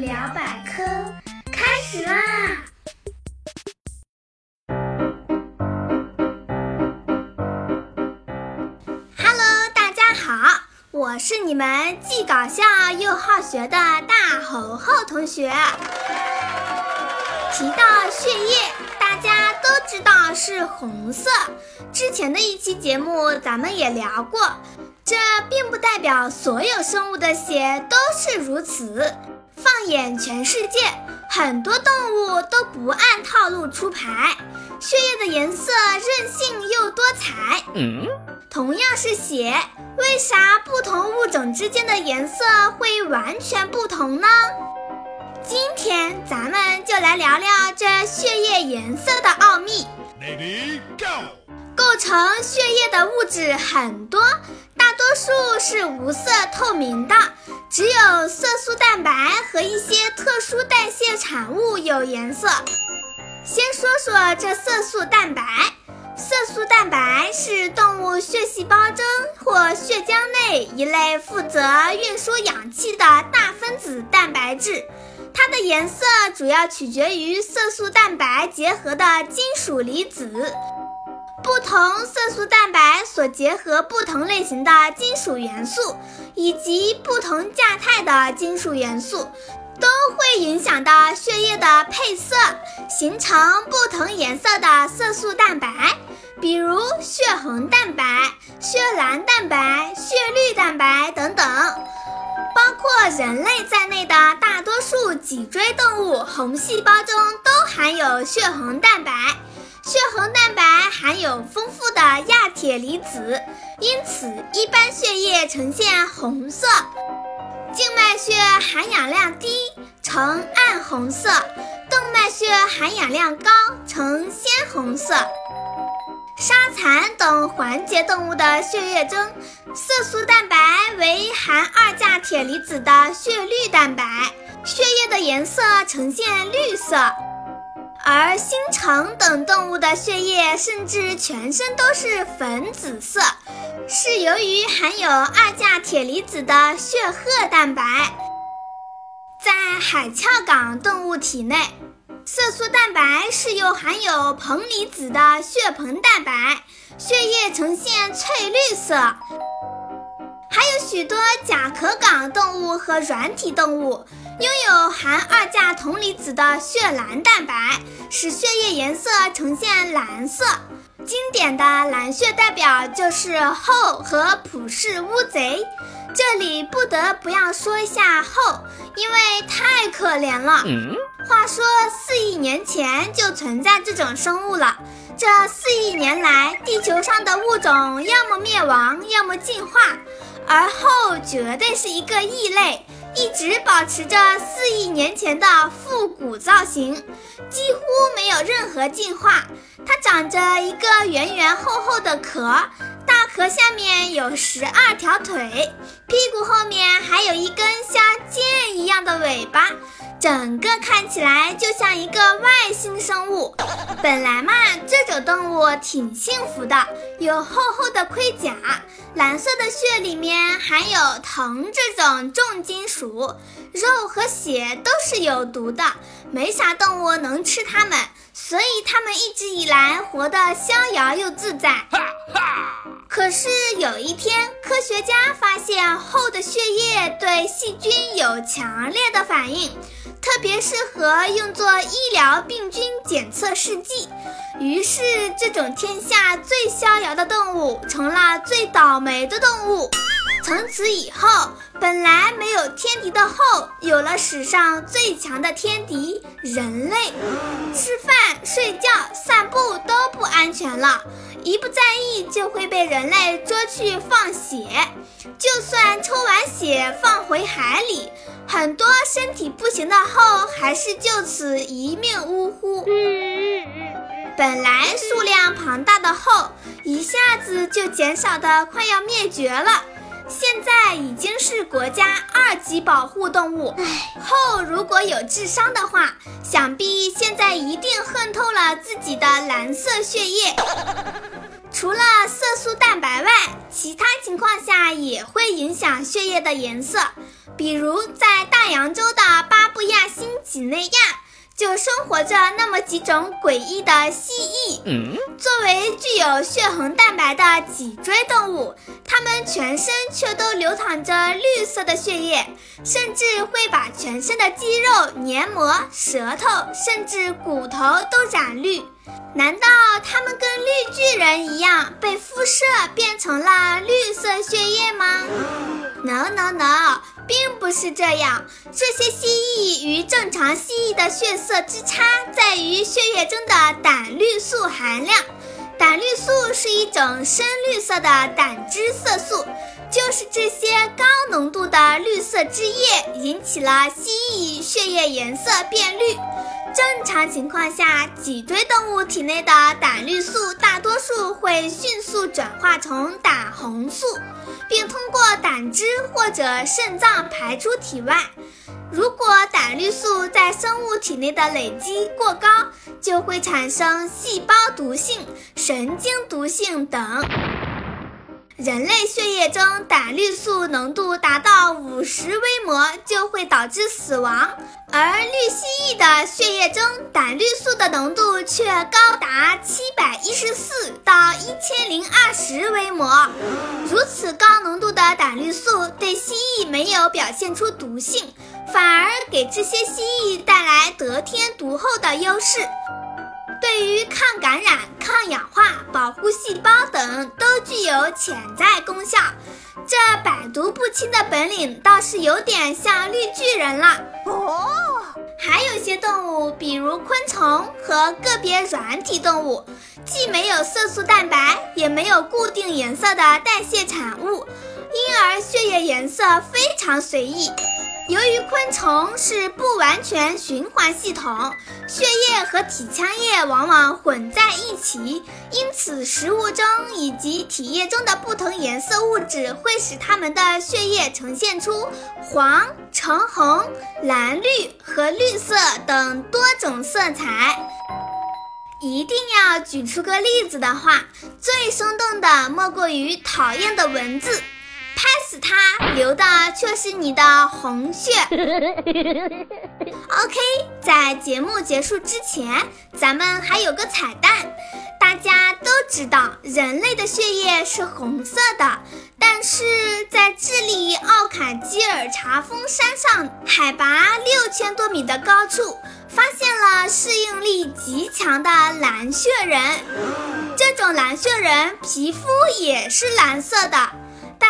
聊百科开始啦！Hello，大家好，我是你们既搞笑又好学的大猴猴同学。提到血液，大家都知道是红色。之前的一期节目咱们也聊过。这并不代表所有生物的血都是如此。放眼全世界，很多动物都不按套路出牌，血液的颜色任性又多彩。嗯，同样是血，为啥不同物种之间的颜色会完全不同呢？今天咱们就来聊聊这血液颜色的奥秘。Go。构成血液的物质很多。大多数是无色透明的，只有色素蛋白和一些特殊代谢产物有颜色。先说说这色素蛋白，色素蛋白是动物血细胞中或血浆内一类负责运输氧气的大分子蛋白质，它的颜色主要取决于色素蛋白结合的金属离子。不同色素蛋白所结合不同类型的金属元素，以及不同价态的金属元素，都会影响到血液的配色，形成不同颜色的色素蛋白，比如血红蛋白、血蓝蛋白、血绿蛋白等等。包括人类在内的大多数脊椎动物红细胞中都含有血红蛋白。血红蛋白含有丰富的亚铁离子，因此一般血液呈现红色。静脉血含氧量低，呈暗红色；动脉血含氧量高，呈鲜红色。沙蚕等环节动物的血液中，色素蛋白为含二价铁离子的血绿蛋白，血液的颜色呈现绿色。而星虫等动物的血液甚至全身都是粉紫色，是由于含有二价铁离子的血褐蛋白。在海鞘港动物体内，色素蛋白是由含有硼离子的血硼蛋白，血液呈现翠绿色。还有许多甲壳港动物和软体动物拥有含二价铜离子的血蓝蛋白，使血液颜色呈现蓝色。经典的蓝血代表就是后和普氏乌贼。这里不得不要说一下后，因为太可怜了。话说四亿年前就存在这种生物了，这四亿年来，地球上的物种要么灭亡，要么进化。而后绝对是一个异类，一直保持着四亿年前的复古造型，几乎没有任何进化。它长着一个圆圆厚厚的壳，大壳下面有十二条腿，屁股后面还有一根像剑一样的尾巴。整个看起来就像一个外星生物。本来嘛，这种动物挺幸福的，有厚厚的盔甲，蓝色的血里面含有铜这种重金属，肉和血都是有毒的，没啥动物能吃它们，所以它们一直以来活得逍遥又自在。可是有一天，科学家发现厚的血液对细菌有强烈的反应。特别适合用作医疗病菌检测试剂，于是这种天下最逍遥的动物成了最倒霉的动物。从此以后，本来没有天敌的后，有了史上最强的天敌——人类。吃饭、睡觉、散步都不安全了，一不在意就会被人类捉去放血。就算抽完血放回海里。很多身体不行的后，还是就此一命呜呼。本来数量庞大的后，一下子就减少的快要灭绝了。现在已经是国家二级保护动物。后如果有智商的话，想必现在一定恨透了自己的蓝色血液。除了色素蛋白外，其他情况下也会影响血液的颜色。比如在大洋洲的巴布亚新几内亚，就生活着那么几种诡异的蜥蜴。作为具有血红蛋白的脊椎动物，它们全身却都流淌着绿色的血液，甚至会把全身的肌肉、黏膜、舌头，甚至骨头都染绿。难道它们跟绿巨人一样被辐射变成了绿色是这样。这些蜥蜴与正常蜥蜴的血色之差在于血液中的胆绿素含量。胆绿素是一种深绿色的胆汁色素，就是这些高浓度的绿色汁液引起了蜥蜴血液颜色变绿。正常情况下，脊椎动物体内的胆绿素大多数会迅速转化成胆红素，并通过胆汁或者肾脏排出体外。如果胆绿素在生物体内的累积过高，就会产生细胞毒性、神经毒性等。人类血液中胆绿素浓度达到五十微摩就会导致死亡，而绿蜥蜴的血液中胆绿素的浓度却高达七百一十四到一千零二十微摩。如此高浓度的胆绿素对蜥蜴没有表现出毒性，反而给这些蜥蜴带来得天独厚的优势。对于抗感染、抗氧化、保护细胞等都具有潜在功效，这百毒不侵的本领倒是有点像绿巨人了。哦，还有些动物，比如昆虫和个别软体动物，既没有色素蛋白，也没有固定颜色的代谢产物，因而血液颜色非常随意。由于昆虫是不完全循环系统，血液和体腔液往往混在一起，因此食物中以及体液中的不同颜色物质会使它们的血液呈现出黄、橙红、蓝绿和绿色等多种色彩。一定要举出个例子的话，最生动的莫过于讨厌的蚊子。拍死它，流的却是你的红血。OK，在节目结束之前，咱们还有个彩蛋。大家都知道，人类的血液是红色的，但是在智利奥坎基尔查峰山上，海拔六千多米的高处，发现了适应力极强的蓝血人。这种蓝血人皮肤也是蓝色的。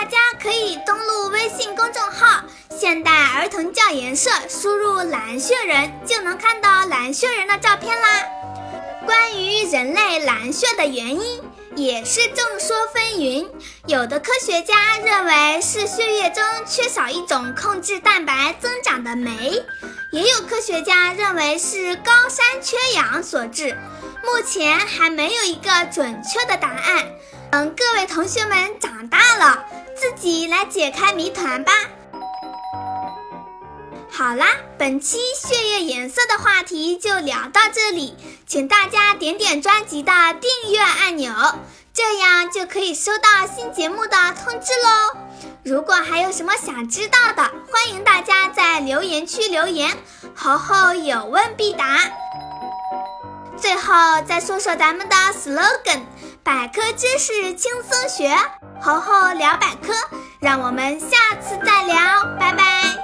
大家可以登录微信公众号“现代儿童教研社”，输入“蓝血人”就能看到蓝血人的照片啦。关于人类蓝血的原因，也是众说纷纭。有的科学家认为是血液中缺少一种控制蛋白增长的酶，也有科学家认为是高山缺氧所致。目前还没有一个准确的答案。等各位同学们长大了。自己来解开谜团吧。好啦，本期血液颜色的话题就聊到这里，请大家点点专辑的订阅按钮，这样就可以收到新节目的通知喽。如果还有什么想知道的，欢迎大家在留言区留言，猴猴有问必答。最后再说说咱们的 slogan：百科知识轻松学。猴猴聊百科，让我们下次再聊，拜拜。